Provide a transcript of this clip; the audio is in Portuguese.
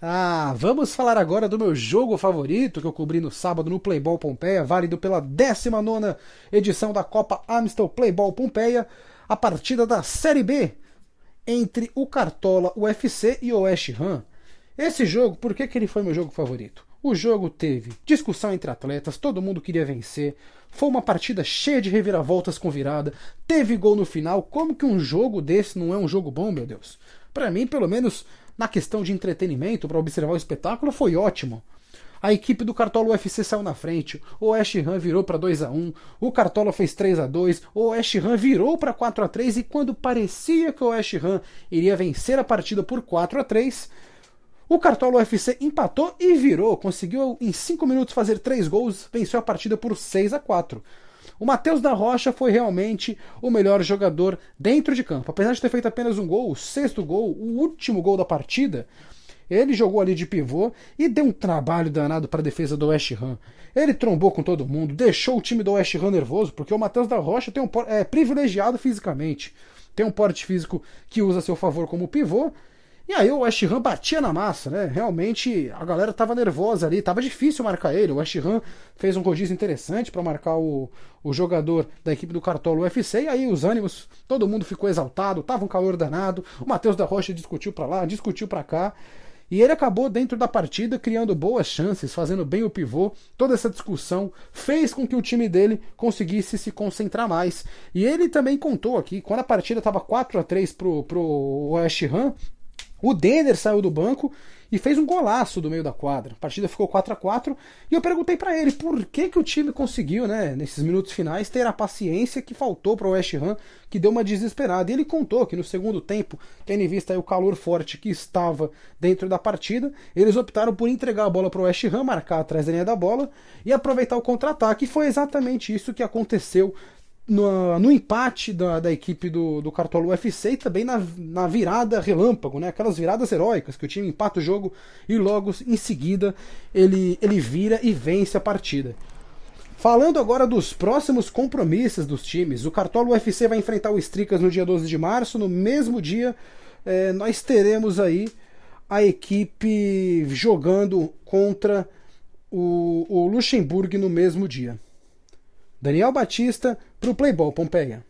Ah, vamos falar agora do meu jogo favorito que eu cobri no sábado no Playball Pompeia, válido pela 19 edição da Copa Amstel Playball Pompeia, a partida da Série B entre o Cartola UFC e o West Ham. Esse jogo, por que, que ele foi meu jogo favorito? O jogo teve discussão entre atletas, todo mundo queria vencer. Foi uma partida cheia de reviravoltas com virada. Teve gol no final. Como que um jogo desse não é um jogo bom, meu Deus? Para mim, pelo menos na questão de entretenimento, para observar o espetáculo, foi ótimo. A equipe do Cartola UFC saiu na frente, o West Ham virou para 2 a 1, o Cartola fez 3 a 2, o West Ham virou para 4 a 3 e quando parecia que o West Ham iria vencer a partida por 4 a 3, o Cartola UFC empatou e virou, conseguiu em 5 minutos fazer 3 gols, venceu a partida por 6 a 4. O Matheus da Rocha foi realmente o melhor jogador dentro de campo. Apesar de ter feito apenas um gol, o sexto gol, o último gol da partida, ele jogou ali de pivô e deu um trabalho danado para a defesa do West Ham. Ele trombou com todo mundo, deixou o time do West Ham nervoso, porque o Matheus da Rocha tem um, é privilegiado fisicamente. Tem um porte físico que usa a seu favor como pivô e aí o West Ham batia na massa, né? Realmente a galera tava nervosa ali, tava difícil marcar ele. O West Ham fez um rodízio interessante para marcar o, o jogador da equipe do Cartola UFC, e aí os ânimos, todo mundo ficou exaltado, tava um calor danado. O Matheus da Rocha discutiu para lá, discutiu para cá. E ele acabou dentro da partida criando boas chances, fazendo bem o pivô. Toda essa discussão fez com que o time dele conseguisse se concentrar mais. E ele também contou aqui, quando a partida estava 4 a 3 pro, pro West Ham, o Denner saiu do banco e fez um golaço do meio da quadra. A partida ficou 4 a 4 e eu perguntei para ele por que, que o time conseguiu, né, nesses minutos finais, ter a paciência que faltou para o West Ham, que deu uma desesperada. E ele contou que no segundo tempo, tendo em vista o calor forte que estava dentro da partida, eles optaram por entregar a bola para o West Ham, marcar atrás da linha da bola e aproveitar o contra-ataque. E foi exatamente isso que aconteceu no, no, empate da, da equipe do, do Cartola UFC e também na, na virada relâmpago, né? aquelas viradas heróicas que o time empata o jogo e logo em seguida ele, ele vira e vence a partida. Falando agora dos próximos compromissos dos times, o Cartola UFC vai enfrentar o Stricas no dia 12 de março. No mesmo dia, é, nós teremos aí a equipe jogando contra o, o Luxemburgo no mesmo dia. Daniel Batista para o Playboy Pompeia.